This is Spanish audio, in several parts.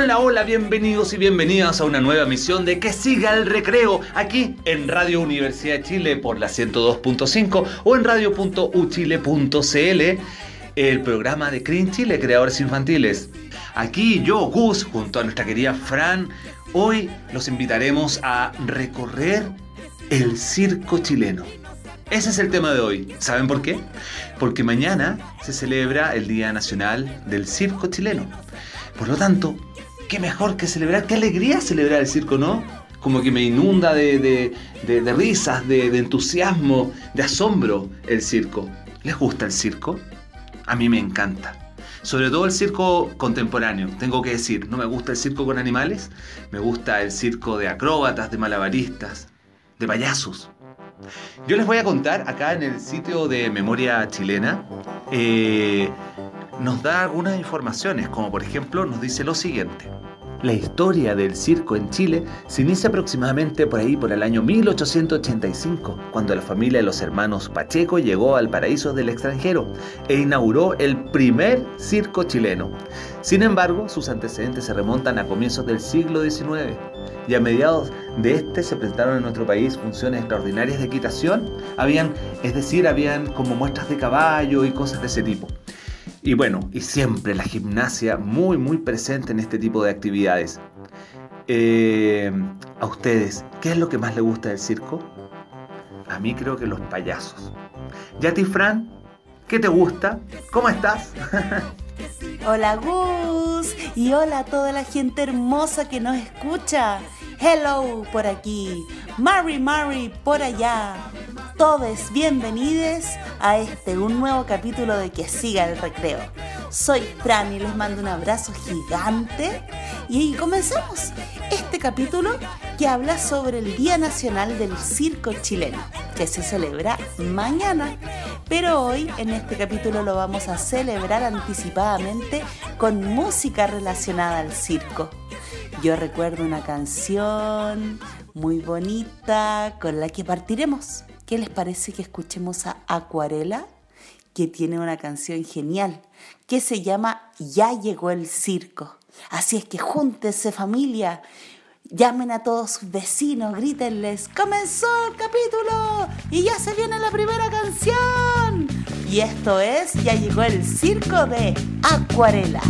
Hola, hola, bienvenidos y bienvenidas a una nueva emisión de Que siga el recreo aquí en Radio Universidad de Chile por la 102.5 o en radio.uchile.cl, el programa de Clean Chile, Creadores Infantiles. Aquí yo, Gus, junto a nuestra querida Fran, hoy los invitaremos a recorrer el circo chileno. Ese es el tema de hoy. ¿Saben por qué? Porque mañana se celebra el Día Nacional del Circo Chileno. Por lo tanto, qué mejor que celebrar, qué alegría celebrar el circo, ¿no? Como que me inunda de, de, risas, de, entusiasmo, de asombro el circo. ¿Les gusta el circo? A mí me encanta. Sobre todo el circo contemporáneo, tengo que decir, no me gusta el circo con animales, me gusta el circo de acróbatas, de malabaristas, de payasos. Yo les voy a contar acá en el sitio de Memoria Chilena, eh, nos da algunas informaciones, como por ejemplo nos dice lo siguiente. La historia del circo en Chile se inicia aproximadamente por ahí por el año 1885, cuando la familia de los hermanos Pacheco llegó al paraíso del extranjero e inauguró el primer circo chileno. Sin embargo, sus antecedentes se remontan a comienzos del siglo XIX y a mediados de este se presentaron en nuestro país funciones extraordinarias de equitación, habían, es decir, habían como muestras de caballo y cosas de ese tipo. Y bueno, y siempre la gimnasia muy, muy presente en este tipo de actividades. Eh, a ustedes, ¿qué es lo que más les gusta del circo? A mí creo que los payasos. ¿Y a ti, Fran? ¿Qué te gusta? ¿Cómo estás? hola Gus y hola a toda la gente hermosa que nos escucha. Hello por aquí, Mary Mary por allá. Todos bienvenidos a este un nuevo capítulo de Que siga el recreo. Soy Fran y les mando un abrazo gigante y comenzamos este capítulo que habla sobre el Día Nacional del Circo Chileno, que se celebra mañana. Pero hoy en este capítulo lo vamos a celebrar anticipadamente con música relacionada al circo. Yo recuerdo una canción muy bonita con la que partiremos. ¿Qué les parece que escuchemos a Acuarela? Que tiene una canción genial que se llama Ya llegó el circo. Así es que júntense familia, llamen a todos sus vecinos, grítenles, comenzó el capítulo y ya se viene la primera canción. Y esto es Ya llegó el circo de Acuarela.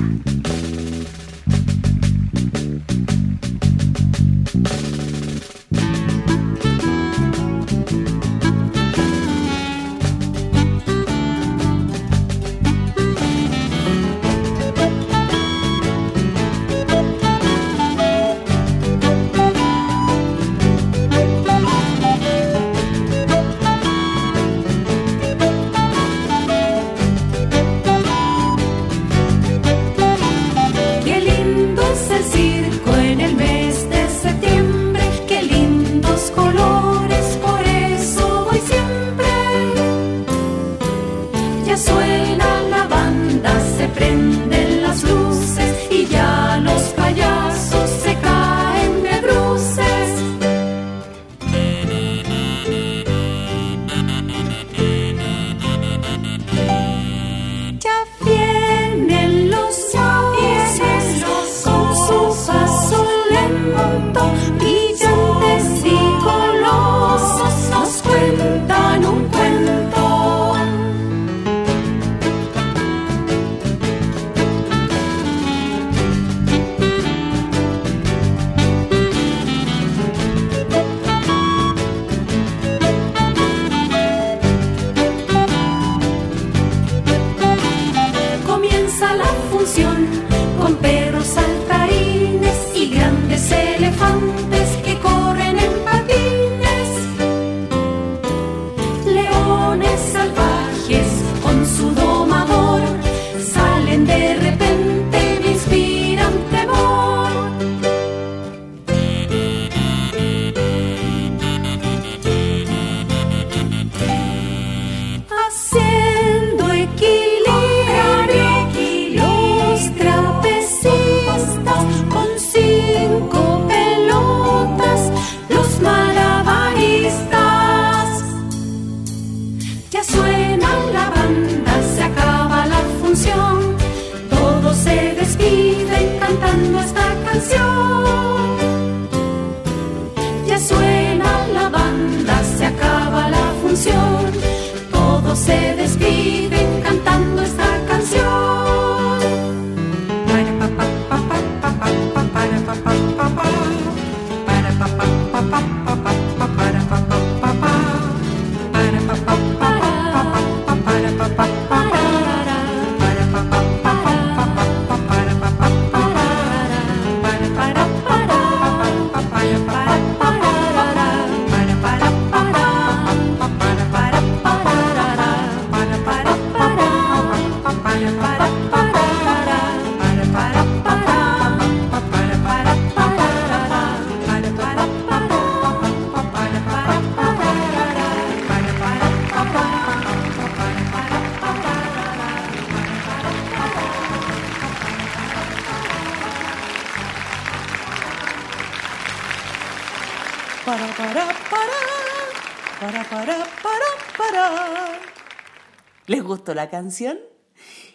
La canción?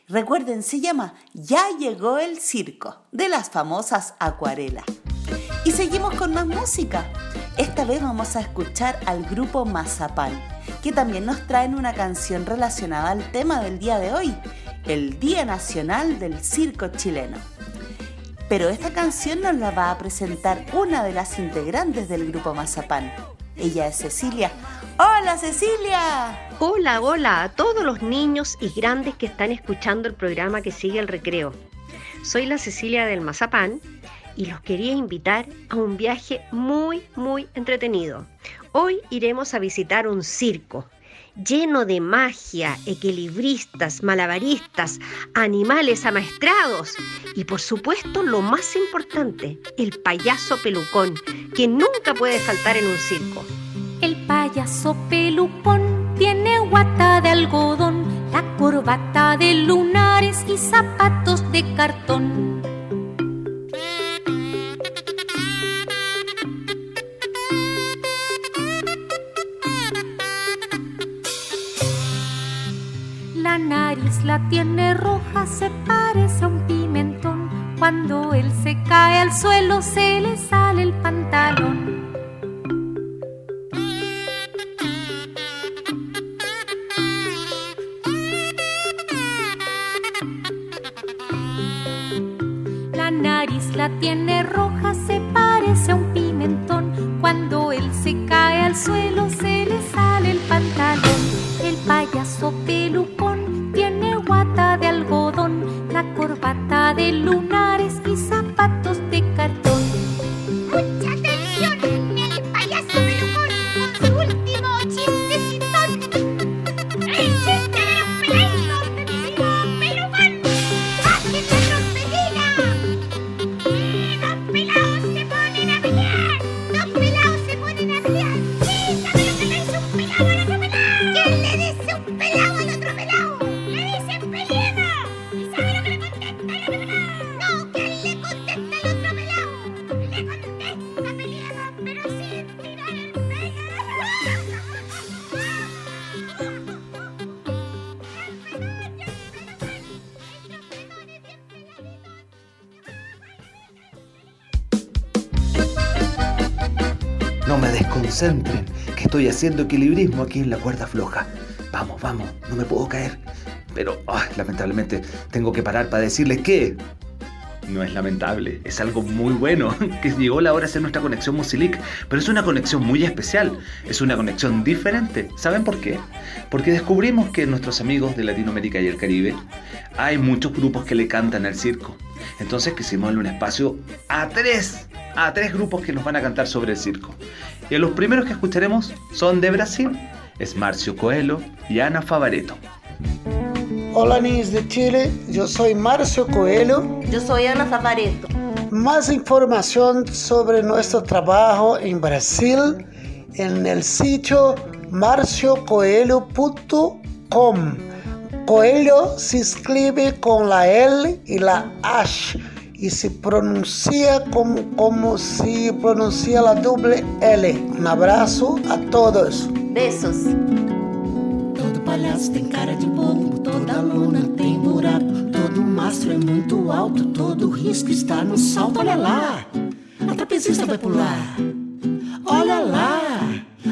Recuerden, se llama Ya llegó el circo, de las famosas acuarelas. Y seguimos con más música. Esta vez vamos a escuchar al grupo Mazapán, que también nos traen una canción relacionada al tema del día de hoy, el Día Nacional del Circo Chileno. Pero esta canción nos la va a presentar una de las integrantes del grupo Mazapán. Ella es Cecilia. ¡Hola Cecilia! Hola, hola a todos los niños y grandes que están escuchando el programa que sigue el recreo. Soy la Cecilia del Mazapán y los quería invitar a un viaje muy, muy entretenido. Hoy iremos a visitar un circo lleno de magia, equilibristas, malabaristas, animales amaestrados y por supuesto lo más importante, el payaso pelucón, que nunca puede faltar en un circo. El payaso pelucón tiene guata de algodón, la corbata de lunares y zapatos de cartón. La nariz la tiene roja, se parece a un pimentón. Cuando él se cae al suelo, se le sale el pantalón. Nariz la tiene roja, se parece a un pimentón. Cuando él se cae al suelo, se le sale el pantalón. El payaso pelucón tiene guata de algodón, la corbata de lunares y haciendo equilibrismo aquí en la cuerda floja. Vamos, vamos, no me puedo caer. Pero, ay, lamentablemente, tengo que parar para decirles que... No es lamentable, es algo muy bueno, que llegó la hora de hacer nuestra conexión Musilic, pero es una conexión muy especial, es una conexión diferente. ¿Saben por qué? Porque descubrimos que nuestros amigos de Latinoamérica y el Caribe hay muchos grupos que le cantan al circo. Entonces quisimos darle un espacio a tres, a tres grupos que nos van a cantar sobre el circo. Y los primeros que escucharemos son de Brasil, es Marcio Coelho y Ana Favareto. Hola niños de Chile, yo soy Marcio Coelho. Yo soy Ana Favareto. Más información sobre nuestro trabajo en Brasil en el sitio marciocoelho.com. Coelho se escribe con la L y la H y se pronuncia como, como se pronuncia la doble L. Un abrazo a todos. Besos. Todo palhaço tem cara de bobo, toda luna tem buraco, todo mastro é muito alto, todo risco está no salto. Olha lá, a trapezista vai pular. Olha lá,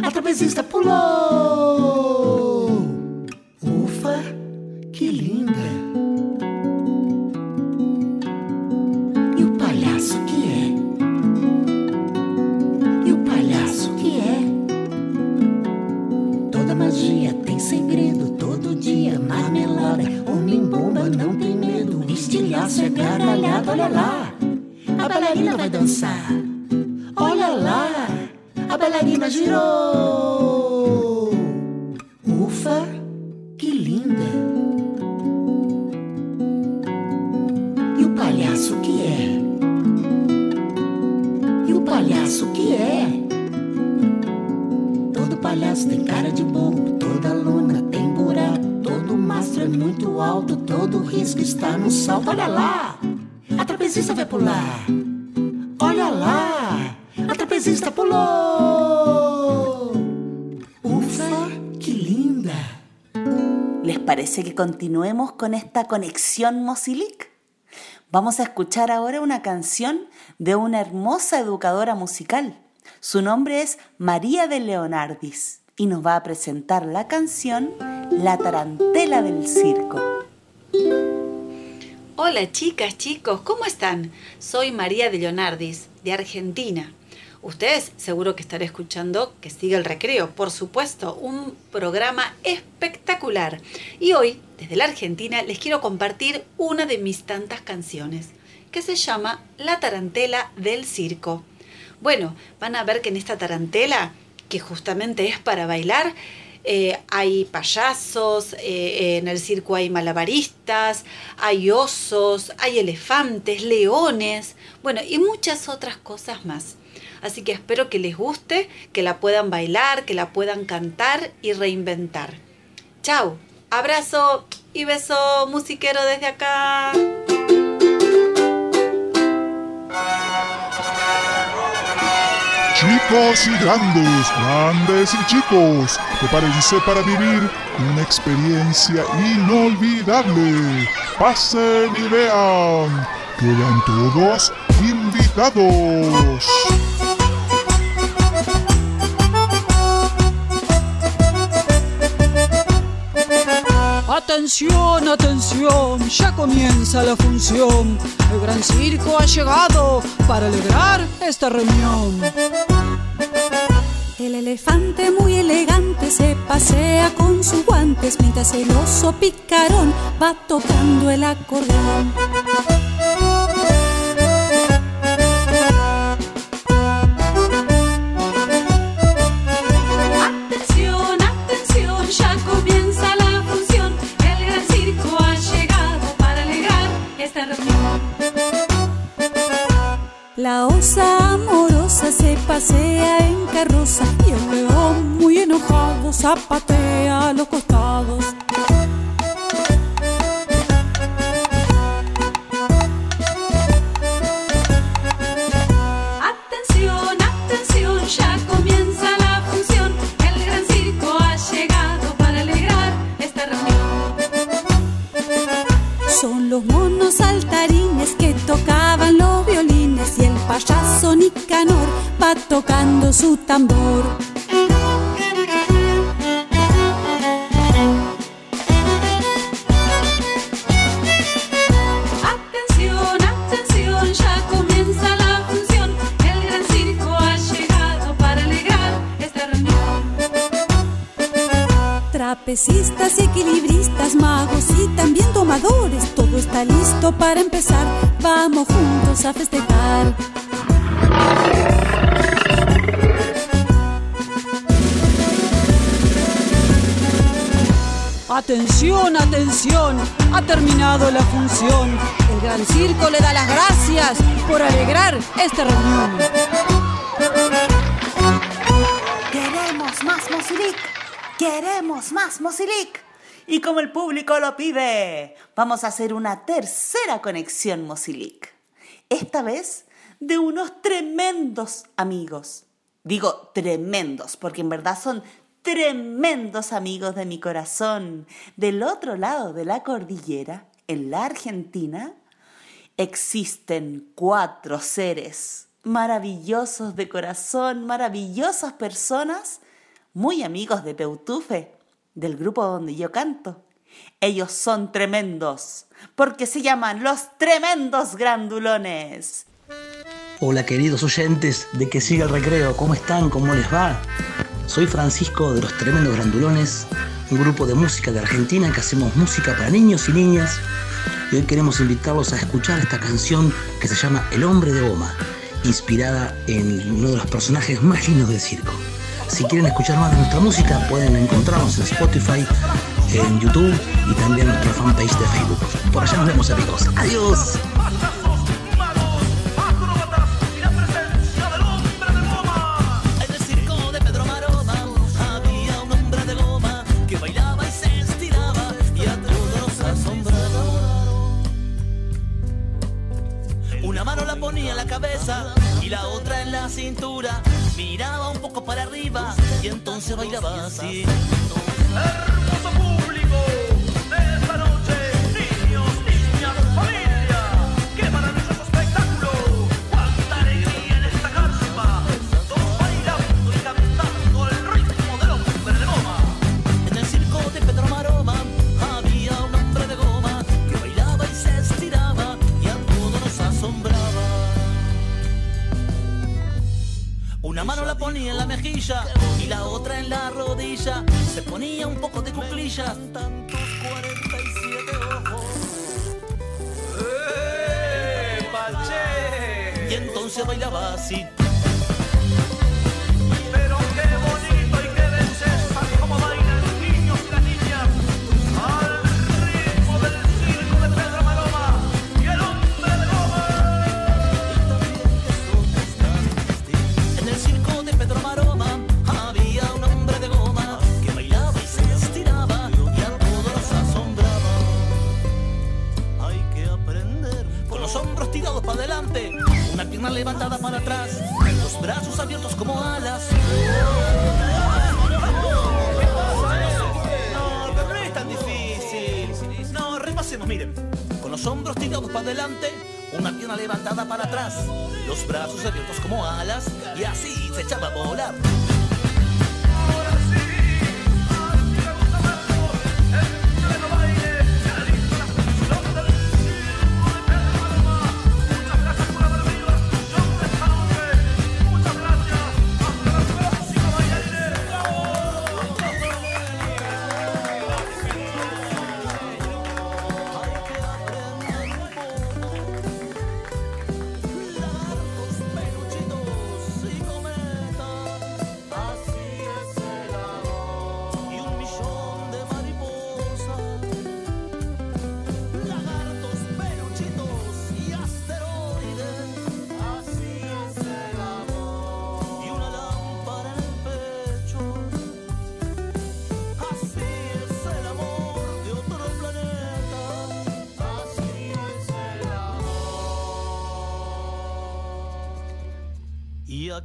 a trapezista pulou. Olha lá, a bailarina vai dançar. Olha lá, a bailarina girou. Ufa, que linda. E o palhaço que é? E o palhaço que é? Todo palhaço tem cara de bobo, muito alto, todo o risco está no salto. Olha lá, a trapezista vai pular. Olha lá, a trapezista pulou. Ufa, que linda. ¿Les parece que continuemos con esta conexión Mosilic? Vamos a escuchar ahora una canción de una hermosa educadora musical. Su nombre es María de Leonardis y nos va a presentar la canción la tarantela del circo. Hola chicas, chicos, ¿cómo están? Soy María de Leonardis, de Argentina. Ustedes seguro que estarán escuchando que sigue el recreo, por supuesto, un programa espectacular. Y hoy, desde la Argentina, les quiero compartir una de mis tantas canciones, que se llama La tarantela del circo. Bueno, van a ver que en esta tarantela, que justamente es para bailar, eh, hay payasos, eh, en el circo hay malabaristas, hay osos, hay elefantes, leones, bueno, y muchas otras cosas más. Así que espero que les guste, que la puedan bailar, que la puedan cantar y reinventar. Chao, abrazo y beso musiquero desde acá. Chicos y grandes, grandes y chicos, prepárense para vivir una experiencia inolvidable. Pasen y vean, quedan todos invitados. Atención, atención, ya comienza la función. El gran circo ha llegado para alegrar esta reunión. El elefante muy elegante se pasea con sus guantes mientras el oso picarón va tocando el acordeón. Pasea en carroza y el león muy enojado zapatea los costados. Atención, atención, ha terminado la función. El gran circo le da las gracias por alegrar esta reunión. Queremos más Mozilic. Queremos más Mozilic. Y como el público lo pide, vamos a hacer una tercera conexión Mozilic. Esta vez de unos tremendos amigos. Digo tremendos, porque en verdad son tremendos amigos de mi corazón. Del otro lado de la cordillera, en la Argentina, existen cuatro seres maravillosos de corazón, maravillosas personas, muy amigos de Peutufe, del grupo donde yo canto. Ellos son tremendos, porque se llaman los tremendos grandulones. Hola queridos oyentes de Que Siga el Recreo, ¿cómo están? ¿Cómo les va? Soy Francisco de los Tremendos Grandulones, un grupo de música de Argentina que hacemos música para niños y niñas. Y hoy queremos invitarlos a escuchar esta canción que se llama El Hombre de Goma, inspirada en uno de los personajes más lindos del circo. Si quieren escuchar más de nuestra música, pueden encontrarnos en Spotify, en YouTube y también en nuestra fanpage de Facebook. Por allá nos vemos amigos. Adiós. La otra en la cintura. Miraba un poco para arriba y entonces bailaba así. En la mejilla y la otra en la rodilla. Se ponía un poco de cuclillas. Tantos 47 ojos. Y entonces bailaba así.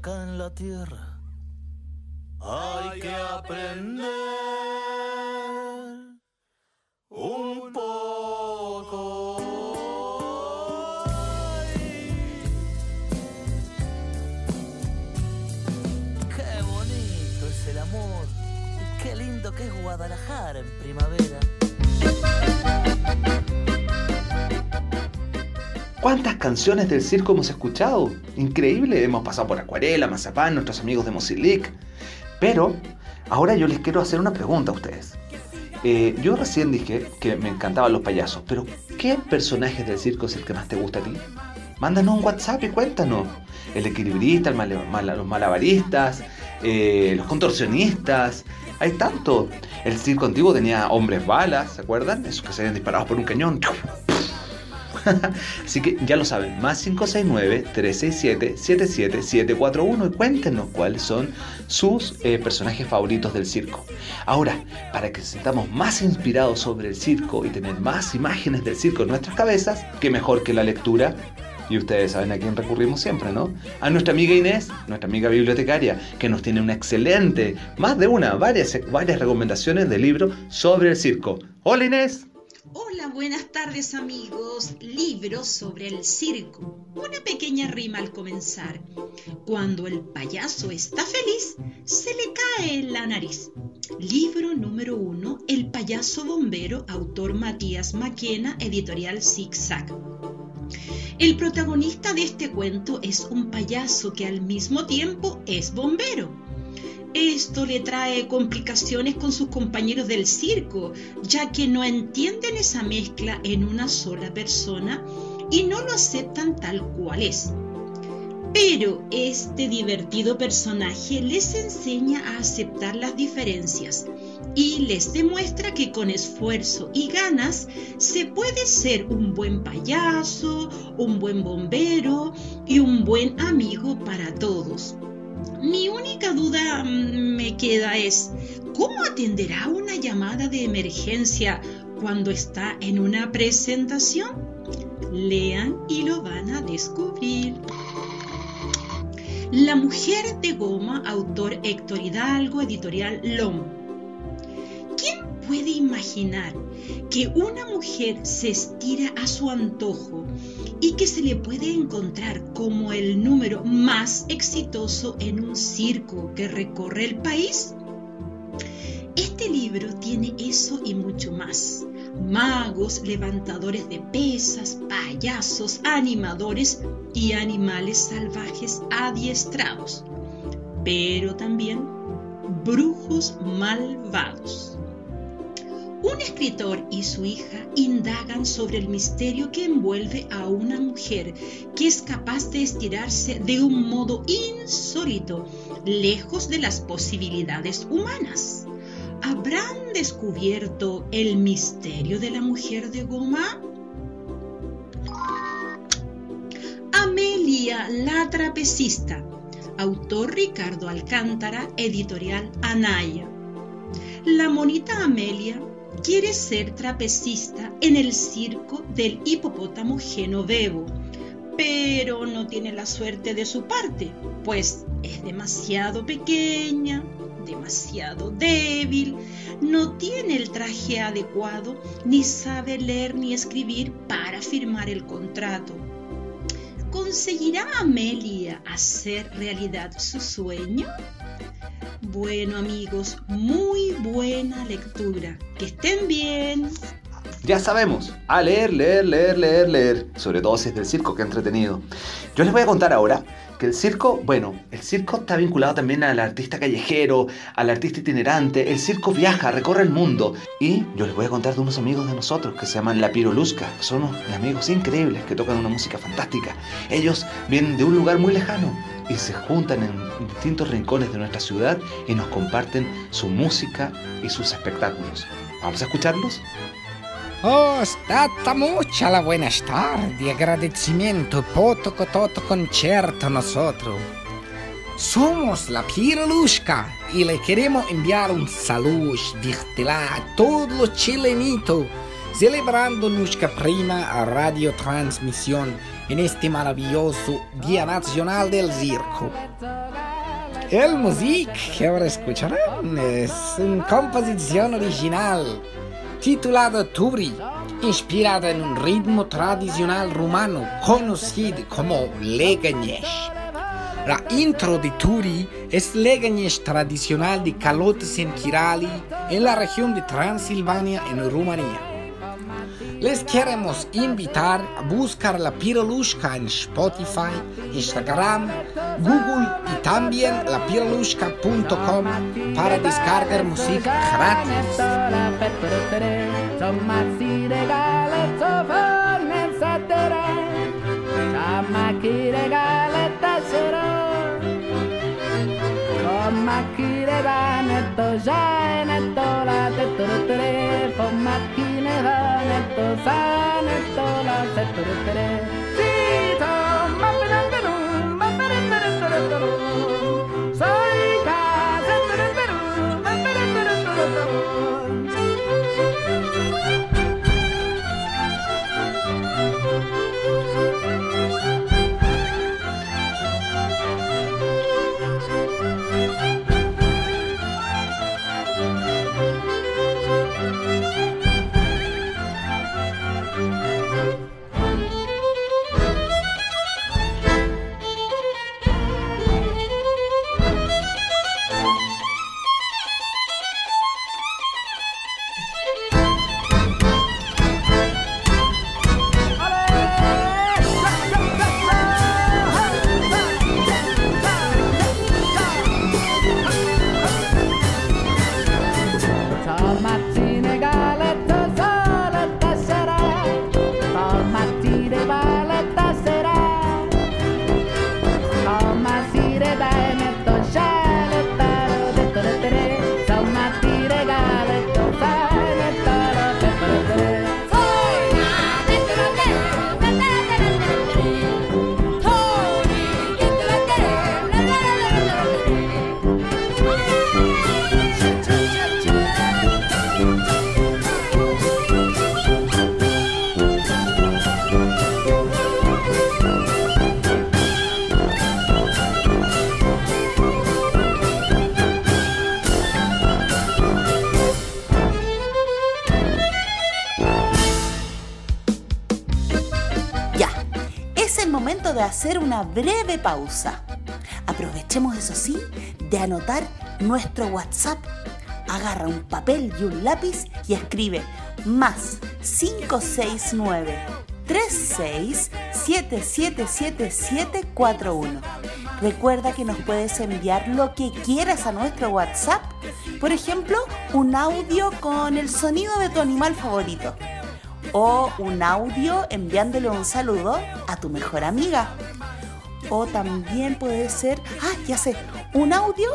Acá en la tierra. Hay que aprender canciones del circo hemos escuchado? Increíble, hemos pasado por Acuarela, Mazapán, nuestros amigos de Mozilic. Pero ahora yo les quiero hacer una pregunta a ustedes. Eh, yo recién dije que me encantaban los payasos, pero ¿qué personaje del circo es el que más te gusta a ti? Mándanos un WhatsApp y cuéntanos. El equilibrista, los malabaristas, eh, los contorsionistas. Hay tanto. El circo antiguo tenía hombres balas, ¿se acuerdan? Esos que se habían disparado por un cañón. Así que ya lo saben, más 569-367-77741 y cuéntenos cuáles son sus eh, personajes favoritos del circo. Ahora, para que sintamos más inspirados sobre el circo y tener más imágenes del circo en nuestras cabezas, qué mejor que la lectura. Y ustedes saben a quién recurrimos siempre, ¿no? A nuestra amiga Inés, nuestra amiga bibliotecaria, que nos tiene una excelente, más de una, varias, varias recomendaciones de libros sobre el circo. Hola Inés. Hola, buenas tardes amigos. Libros sobre el circo. Una pequeña rima al comenzar. Cuando el payaso está feliz, se le cae en la nariz. Libro número uno, El payaso bombero, autor Matías Maquena, editorial Zig Zag. El protagonista de este cuento es un payaso que al mismo tiempo es bombero. Esto le trae complicaciones con sus compañeros del circo, ya que no entienden esa mezcla en una sola persona y no lo aceptan tal cual es. Pero este divertido personaje les enseña a aceptar las diferencias y les demuestra que con esfuerzo y ganas se puede ser un buen payaso, un buen bombero y un buen amigo para todos. Mi única duda mm, me queda es, ¿cómo atenderá una llamada de emergencia cuando está en una presentación? Lean y lo van a descubrir. La mujer de goma, autor Héctor Hidalgo, editorial LOM. ¿Quién puede imaginar que una mujer se estira a su antojo y que se le puede encontrar como el número más exitoso en un circo que recorre el país? Este libro tiene eso y mucho más. Magos, levantadores de pesas, payasos, animadores y animales salvajes adiestrados. pero también brujos malvados. Un escritor y su hija indagan sobre el misterio que envuelve a una mujer que es capaz de estirarse de un modo insólito, lejos de las posibilidades humanas. ¿Habrán descubierto el misterio de la mujer de goma? Amelia la trapecista. Autor Ricardo Alcántara, editorial Anaya. La monita Amelia quiere ser trapecista en el circo del hipopótamo Genovebo, pero no tiene la suerte de su parte, pues es demasiado pequeña, demasiado débil, no tiene el traje adecuado, ni sabe leer ni escribir para firmar el contrato. ¿Conseguirá Amelia hacer realidad su sueño? Bueno amigos, muy buena lectura. Que estén bien. Ya sabemos, a leer, leer, leer, leer, leer. Sobre todo del circo, que entretenido. Yo les voy a contar ahora que el circo, bueno, el circo está vinculado también al artista callejero, al artista itinerante. El circo viaja, recorre el mundo. Y yo les voy a contar de unos amigos de nosotros que se llaman La Pirolusca. Son amigos increíbles que tocan una música fantástica. Ellos vienen de un lugar muy lejano y se juntan en distintos rincones de nuestra ciudad y nos comparten su música y sus espectáculos. ¿Vamos a escucharlos? Oh, stata mucha la buenas tardes, agradecimiento por todo todo concierto nosotros. Somos la Piralushka y le queremos enviar un saludo virtual a todos los chilenitos celebrando nuestra prima radiotransmisión en este maravilloso Día Nacional del Circo. El música que ahora escucharán es una composición original titulada Turi, inspirada en un ritmo tradicional rumano conocido como Legañez. La intro de Turi es Legañez tradicional de calotes en Kirali, en la región de Transilvania, en Rumanía. Les queremos invitar a buscar la Pirolushka en Spotify, Instagram, Google y también lapirolushka.com para descargar música gratis. fast. Una breve pausa. Aprovechemos, eso sí, de anotar nuestro WhatsApp. Agarra un papel y un lápiz y escribe más 569 36777741 Recuerda que nos puedes enviar lo que quieras a nuestro WhatsApp. Por ejemplo, un audio con el sonido de tu animal favorito. O un audio enviándole un saludo a tu mejor amiga. O también puede ser, ah, ya sé, un audio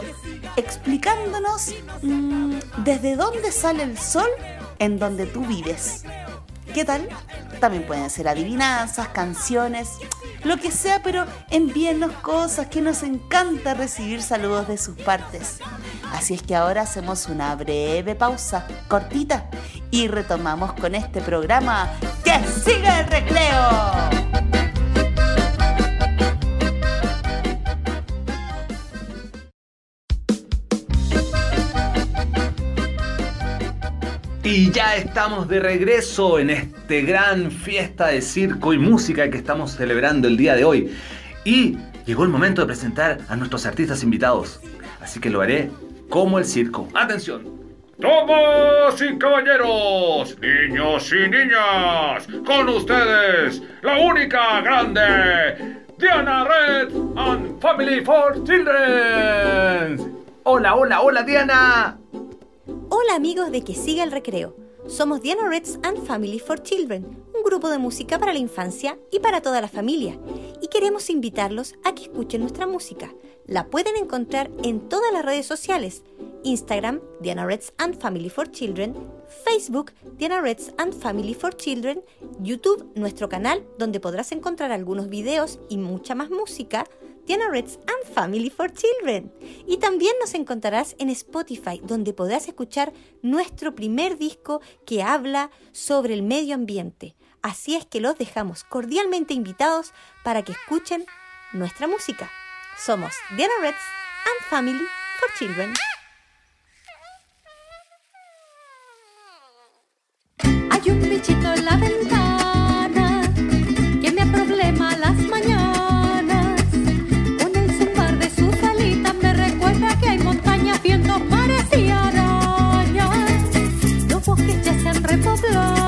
explicándonos mm, desde dónde sale el sol en donde tú vives. ¿Qué tal? También pueden ser adivinanzas, canciones, lo que sea, pero envíennos cosas que nos encanta recibir saludos de sus partes. Así es que ahora hacemos una breve pausa, cortita, y retomamos con este programa ¡Que siga el recreo! Y ya estamos de regreso en este gran fiesta de circo y música que estamos celebrando el día de hoy. Y llegó el momento de presentar a nuestros artistas invitados. Así que lo haré como el circo. ¡Atención! Damas y caballeros, niños y niñas, con ustedes, la única grande, Diana Red and Family for Children. Hola, hola, hola Diana. Hola amigos de Que Siga el Recreo. Somos Diana Reds and Family for Children, un grupo de música para la infancia y para toda la familia. Y queremos invitarlos a que escuchen nuestra música. La pueden encontrar en todas las redes sociales. Instagram, Diana Reds and Family for Children, Facebook, Diana Reds and Family for Children, YouTube, nuestro canal donde podrás encontrar algunos videos y mucha más música, Diana Reds and Family for Children. Y también nos encontrarás en Spotify, donde podrás escuchar nuestro primer disco que habla sobre el medio ambiente. Así es que los dejamos cordialmente invitados para que escuchen nuestra música. Somos Diana Reds and Family for Children. Hay un 次喽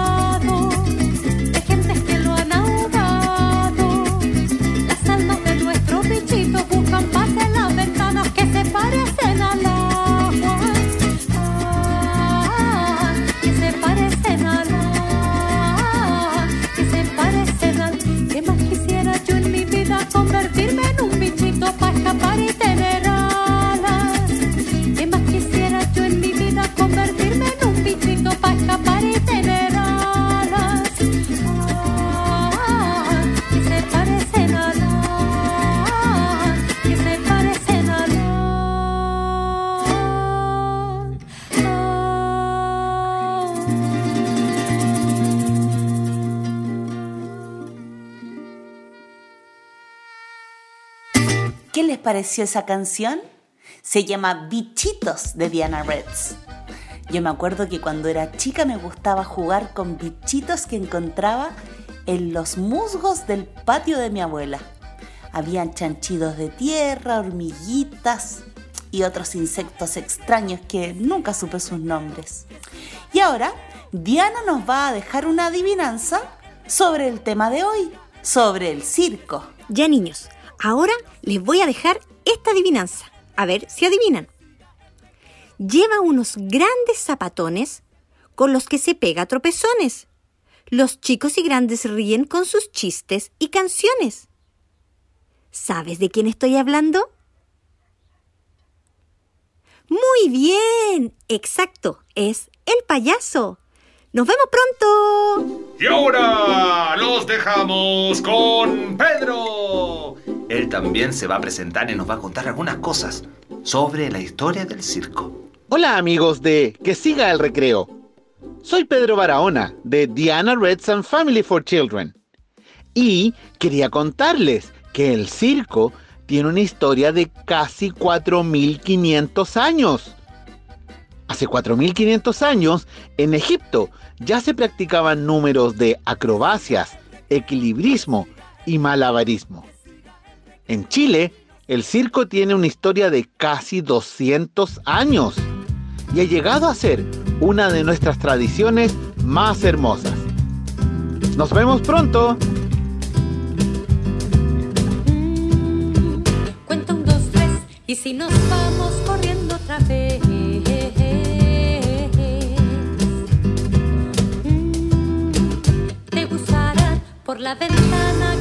pareció esa canción? Se llama Bichitos de Diana Reds. Yo me acuerdo que cuando era chica me gustaba jugar con bichitos que encontraba en los musgos del patio de mi abuela. Habían chanchidos de tierra, hormiguitas y otros insectos extraños que nunca supe sus nombres. Y ahora, Diana nos va a dejar una adivinanza sobre el tema de hoy, sobre el circo. Ya niños, ahora les voy a dejar esta adivinanza. A ver si adivinan. Lleva unos grandes zapatones con los que se pega tropezones. Los chicos y grandes ríen con sus chistes y canciones. ¿Sabes de quién estoy hablando? Muy bien, exacto, es el payaso. Nos vemos pronto. Y ahora los dejamos con Pedro. Él también se va a presentar y nos va a contar algunas cosas sobre la historia del circo. Hola amigos de Que siga el recreo. Soy Pedro Barahona de Diana Reds and Family for Children. Y quería contarles que el circo tiene una historia de casi 4.500 años. Hace 4.500 años, en Egipto ya se practicaban números de acrobacias, equilibrismo y malabarismo. En Chile, el circo tiene una historia de casi 200 años y ha llegado a ser una de nuestras tradiciones más hermosas. Nos vemos pronto. Cuento Y si nos vamos corriendo otra vez, te gustará por la ventana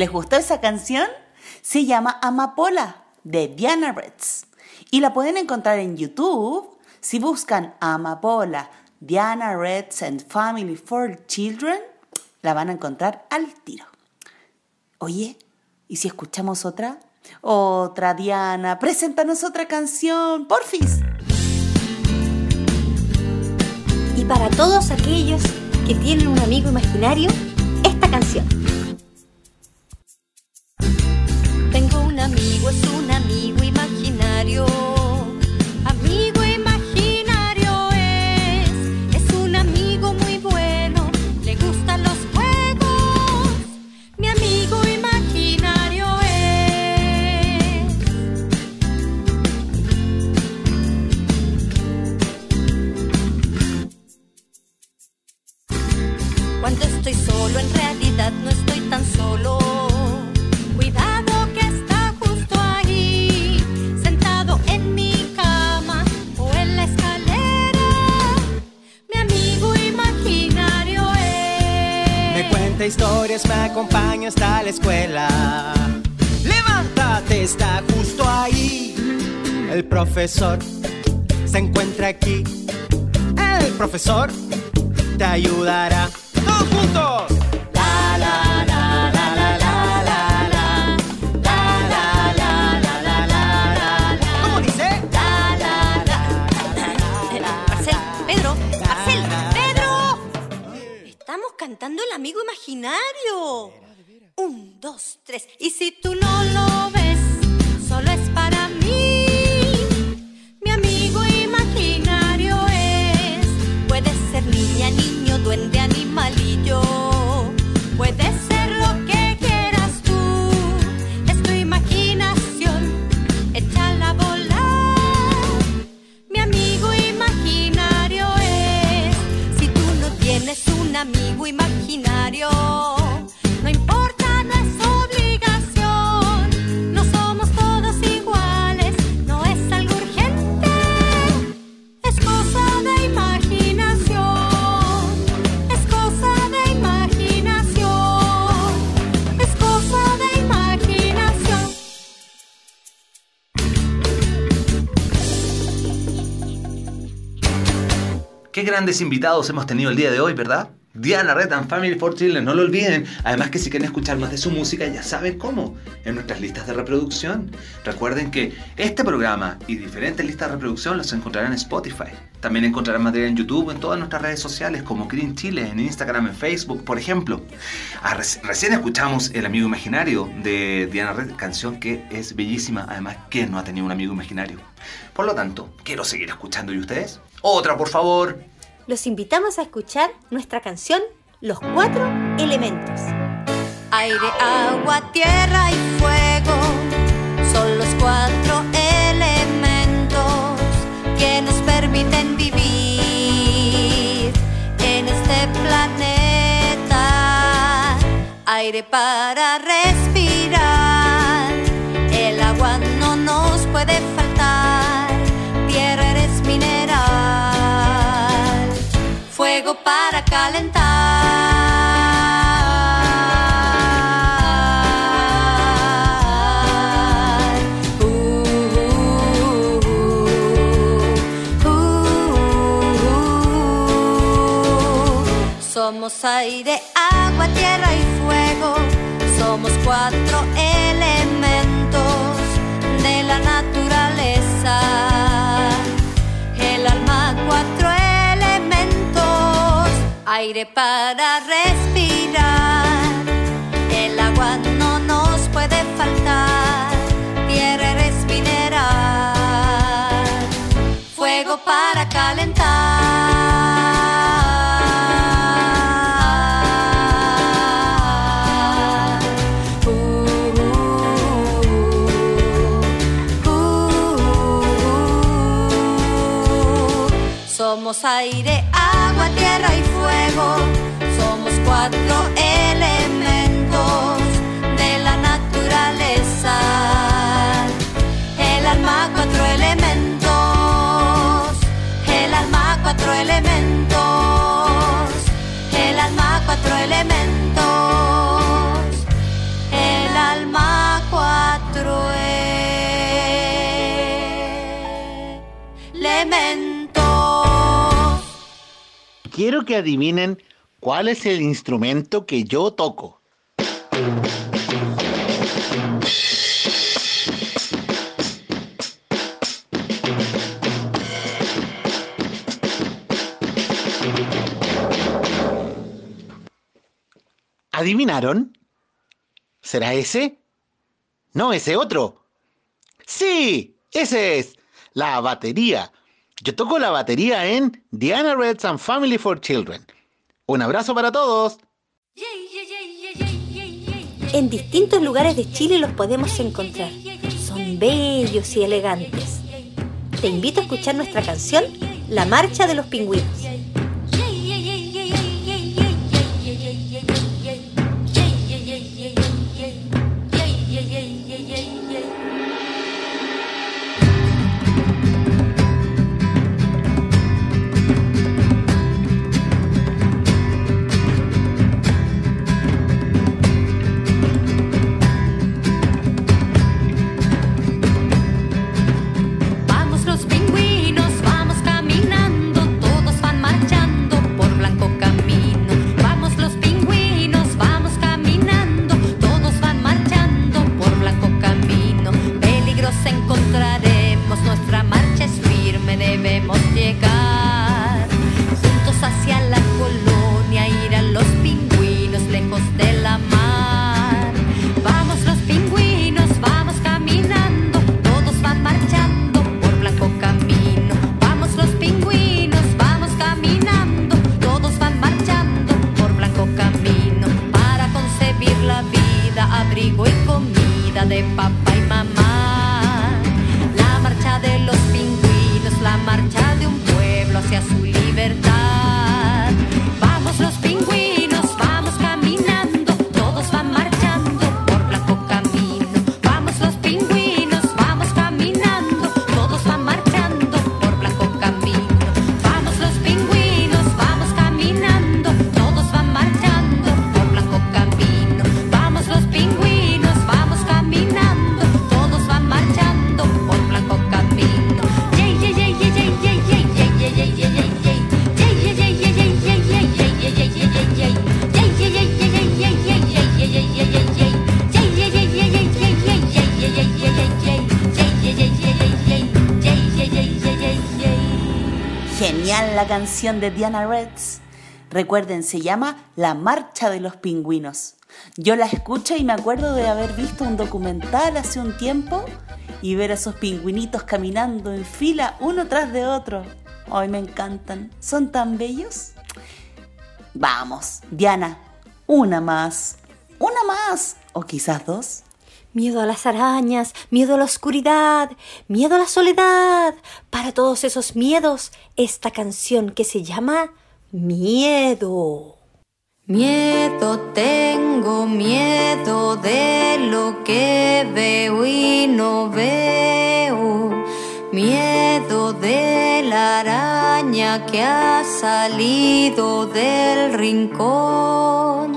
¿Les gustó esa canción? Se llama Amapola de Diana Retz y la pueden encontrar en YouTube si buscan Amapola, Diana Retz and Family for Children, la van a encontrar al tiro. Oye, ¿y si escuchamos otra? Otra, Diana, preséntanos otra canción, porfis. Y para todos aquellos que tienen un amigo imaginario, esta canción. Es un amigo imaginario. Amigo imaginario es, es un amigo muy bueno, le gustan los juegos. Mi amigo imaginario es. Cuando estoy solo, en realidad no estoy tan solo. Historias, me acompaña hasta la escuela. Levántate, está justo ahí. El profesor se encuentra aquí. El profesor te ayudará. ¡Todos juntos! Cantando el amigo imaginario. Un, dos, tres. Y si tú no lo ves, grandes invitados hemos tenido el día de hoy, ¿verdad? Diana Red and Family for Children, no lo olviden. Además que si quieren escuchar más de su música ya saben cómo, en nuestras listas de reproducción. Recuerden que este programa y diferentes listas de reproducción los encontrarán en Spotify. También encontrarán material en YouTube, en todas nuestras redes sociales como Green Chile, en Instagram, en Facebook, por ejemplo. Ah, reci- recién escuchamos El Amigo Imaginario de Diana Red, canción que es bellísima. Además, ¿quién no ha tenido un amigo imaginario? Por lo tanto, quiero seguir escuchando. ¿Y ustedes? Otra, por favor. Los invitamos a escuchar nuestra canción Los Cuatro Elementos. Aire, agua, tierra y fuego son los cuatro elementos que nos permiten vivir en este planeta. Aire para respirar, Somos aire, agua, tierra y fuego. Somos cuatro elementos de la naturaleza. El alma, cuatro. Aire para respirar. El agua no nos puede faltar. Tierra eres mineral. Fuego para calentar. Somos aire, agua, tierra y Somos cuatro elementos de la naturaleza. El alma, cuatro elementos. El alma, cuatro elementos. El alma, cuatro elementos. El alma, cuatro elementos. Quiero que adivinen cuál es el instrumento que yo toco. ¿Adivinaron? ¿Será ese? No, ese otro. Sí, ese es la batería. Yo toco la batería en Diana Reds and Family for Children. Un abrazo para todos. En distintos lugares de Chile los podemos encontrar. Son bellos y elegantes. Te invito a escuchar nuestra canción, La Marcha de los Pingüinos. Canción de Diana Reds. Recuerden, se llama La Marcha de los Pingüinos. Yo la escucho y me acuerdo de haber visto un documental hace un tiempo y ver a esos pingüinitos caminando en fila uno tras de otro. Ay, me encantan. ¿Son tan bellos? Vamos, Diana, una más. Una más. O quizás dos. Miedo a las arañas, miedo a la oscuridad, miedo a la soledad. Para todos esos miedos, esta canción que se llama Miedo. Miedo tengo, miedo de lo que veo y no veo. Miedo de la araña que ha salido del rincón.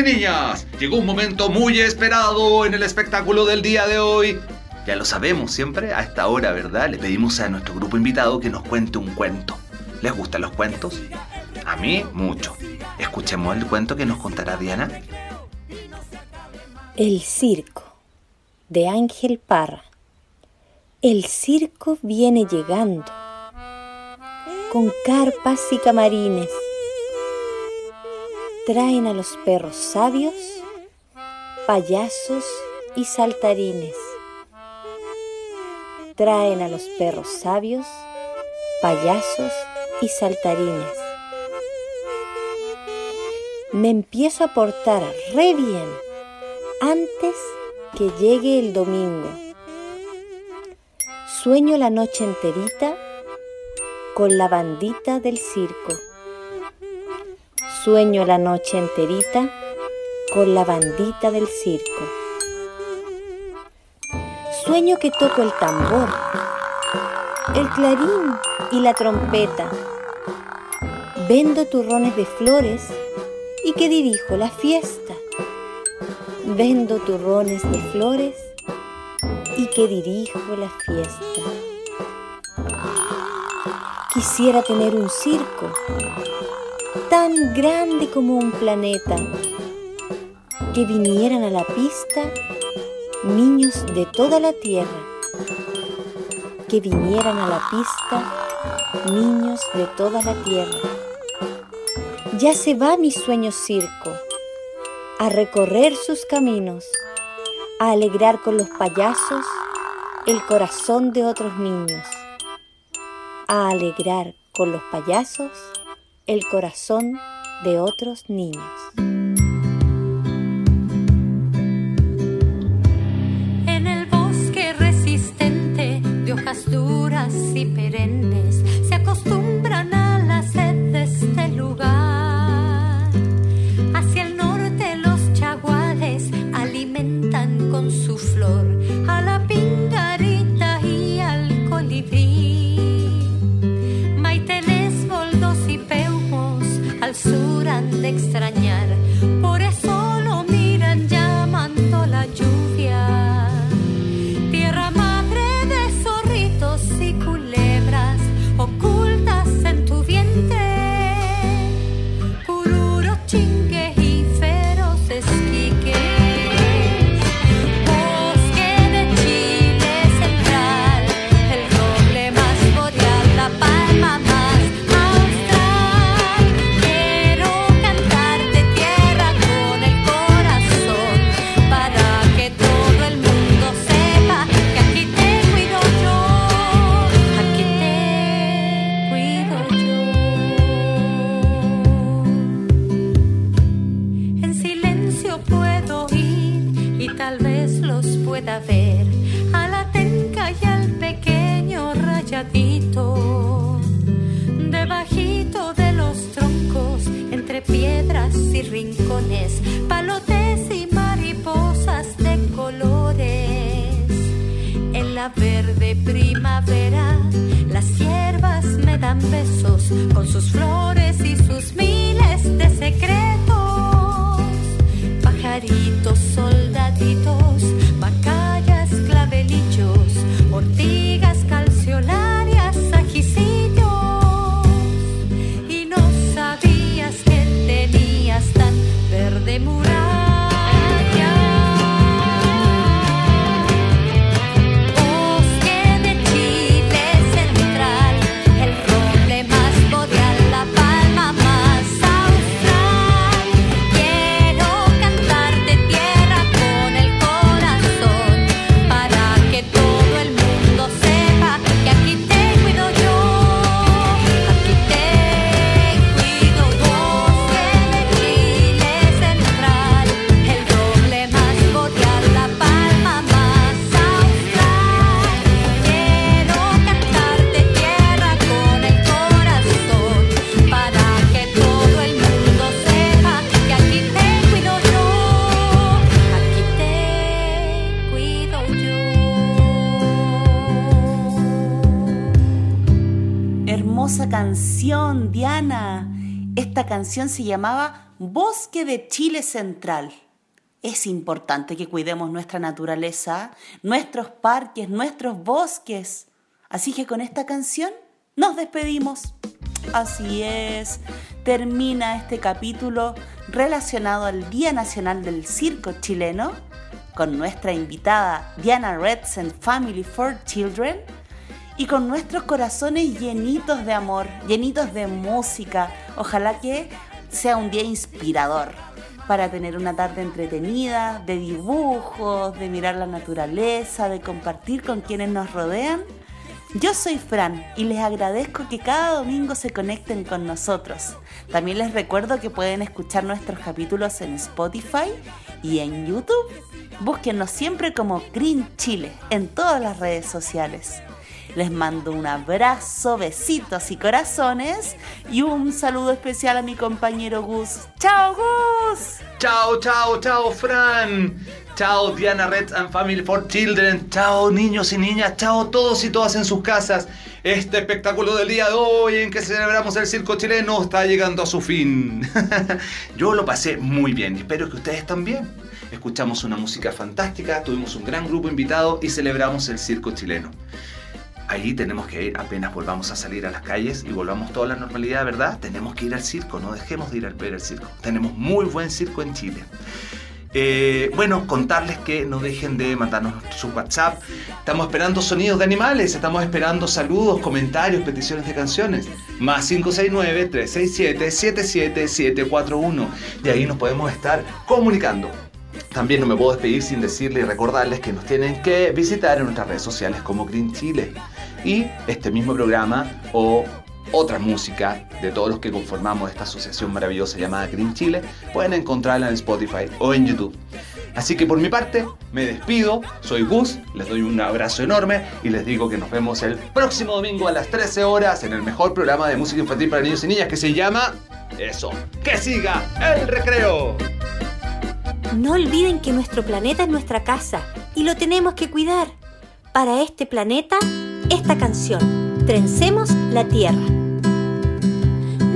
Y niñas, llegó un momento muy esperado en el espectáculo del día de hoy. Ya lo sabemos siempre, a esta hora, ¿verdad? Le pedimos a nuestro grupo invitado que nos cuente un cuento. ¿Les gustan los cuentos? A mí, mucho. Escuchemos el cuento que nos contará Diana. El circo de Ángel Parra. El circo viene llegando con carpas y camarines. Traen a los perros sabios, payasos y saltarines. Traen a los perros sabios, payasos y saltarines. Me empiezo a portar re bien antes que llegue el domingo. Sueño la noche enterita con la bandita del circo. Sueño la noche enterita con la bandita del circo. Sueño que toco el tambor, el clarín y la trompeta. Vendo turrones de flores y que dirijo la fiesta. Vendo turrones de flores y que dirijo la fiesta. Quisiera tener un circo tan grande como un planeta, que vinieran a la pista niños de toda la tierra, que vinieran a la pista niños de toda la tierra. Ya se va mi sueño circo a recorrer sus caminos, a alegrar con los payasos el corazón de otros niños, a alegrar con los payasos el corazón de otros niños. En el bosque resistente de hojas duras y perennes canción se llamaba Bosque de Chile Central. Es importante que cuidemos nuestra naturaleza, nuestros parques, nuestros bosques. Así que con esta canción nos despedimos. Así es, termina este capítulo relacionado al Día Nacional del Circo Chileno con nuestra invitada Diana Redsen Family for Children y con nuestros corazones llenitos de amor, llenitos de música. Ojalá que sea un día inspirador para tener una tarde entretenida, de dibujos, de mirar la naturaleza, de compartir con quienes nos rodean. Yo soy Fran y les agradezco que cada domingo se conecten con nosotros. También les recuerdo que pueden escuchar nuestros capítulos en Spotify y en YouTube. Búsquennos siempre como Green Chile en todas las redes sociales. Les mando un abrazo, besitos y corazones y un saludo especial a mi compañero Gus. ¡Chao, Gus! Chao, chao, chao, Fran. Chao, Diana Red and Family for Children. Chao, niños y niñas. Chao, todos y todas en sus casas. Este espectáculo del día de hoy en que celebramos el circo chileno está llegando a su fin. Yo lo pasé muy bien espero que ustedes también. Escuchamos una música fantástica, tuvimos un gran grupo invitado y celebramos el circo chileno. Ahí tenemos que ir, apenas volvamos a salir a las calles y volvamos toda la normalidad, ¿verdad? Tenemos que ir al circo, no dejemos de ir al circo. Tenemos muy buen circo en Chile. Eh, bueno, contarles que no dejen de mandarnos su WhatsApp. Estamos esperando sonidos de animales, estamos esperando saludos, comentarios, peticiones de canciones. Más 569-367-77741. Y ahí nos podemos estar comunicando. También no me puedo despedir sin decirles y recordarles que nos tienen que visitar en nuestras redes sociales como Green Chile. Y este mismo programa o otra música de todos los que conformamos esta asociación maravillosa llamada Green Chile pueden encontrarla en Spotify o en YouTube. Así que por mi parte me despido, soy Gus, les doy un abrazo enorme y les digo que nos vemos el próximo domingo a las 13 horas en el mejor programa de música infantil para niños y niñas que se llama... Eso, que siga el recreo. No olviden que nuestro planeta es nuestra casa y lo tenemos que cuidar. Para este planeta, esta canción, Trencemos la Tierra.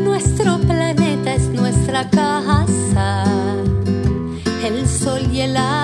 Nuestro planeta es nuestra casa. El sol y el árbol